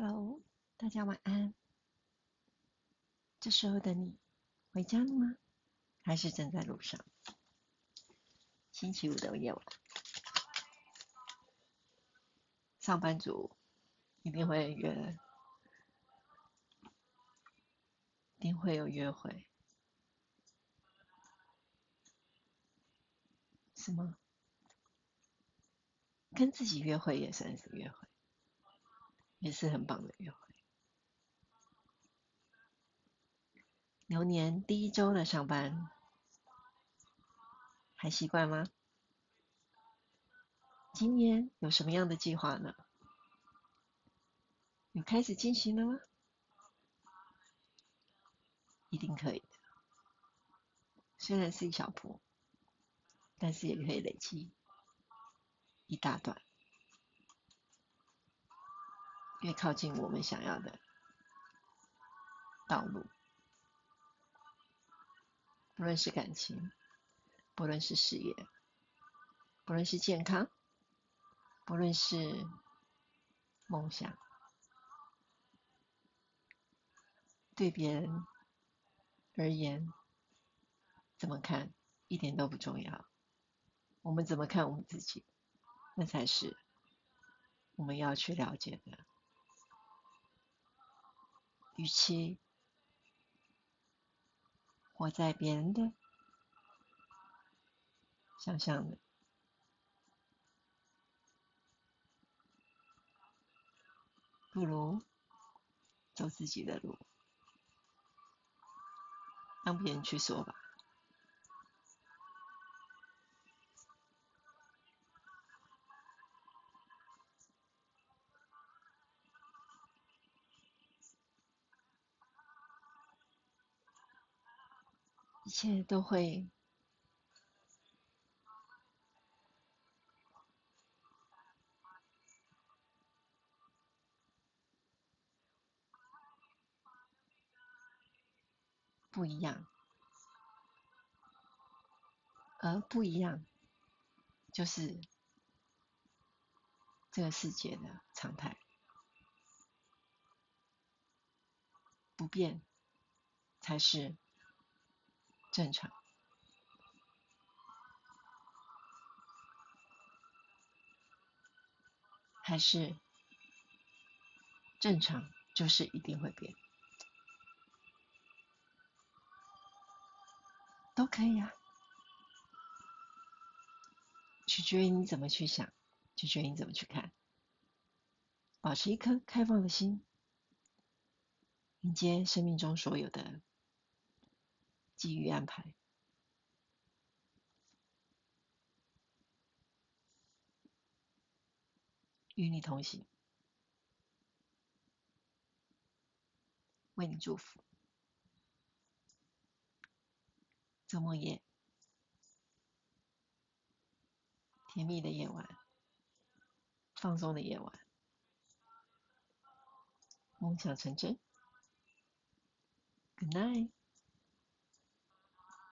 Hello，大家晚安。这时候的你回家了吗？还是正在路上？星期五的夜晚，上班族一定会约，一定会有约会，是吗？跟自己约会也算是约会，也是很棒的约会。牛年第一周的上班，还习惯吗？今年有什么样的计划呢？有开始进行了吗？一定可以的。虽然是一小步，但是也可以累积一大段，越靠近我们想要的道路。不论是感情，不论是事业，不论是健康，不论是梦想，对别人而言怎么看一点都不重要。我们怎么看我们自己，那才是我们要去了解的。与其活在别人的想象里，不如走自己的路，让别人去说吧。一切都会不一样，而不一样就是这个世界的常态，不变才是。正常，还是正常？就是一定会变，都可以啊，取决于你怎么去想，取决于你怎么去看，保持一颗开放的心，迎接生命中所有的。机遇安排，与你同行，为你祝福。周末夜，甜蜜的夜晚，放松的夜晚，梦想成真。Good night。